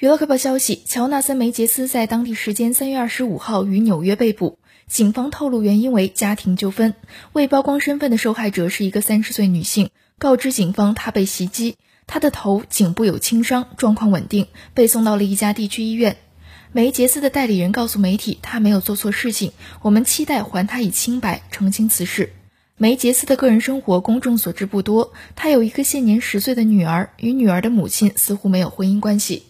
娱乐快报消息：乔纳森·梅杰斯在当地时间三月二十五号于纽约被捕，警方透露原因为家庭纠纷。未曝光身份的受害者是一个三十岁女性，告知警方她被袭击，她的头、颈部有轻伤，状况稳定，被送到了一家地区医院。梅杰斯的代理人告诉媒体，他没有做错事情，我们期待还他以清白，澄清此事。梅杰斯的个人生活公众所知不多，他有一个现年十岁的女儿，与女儿的母亲似乎没有婚姻关系。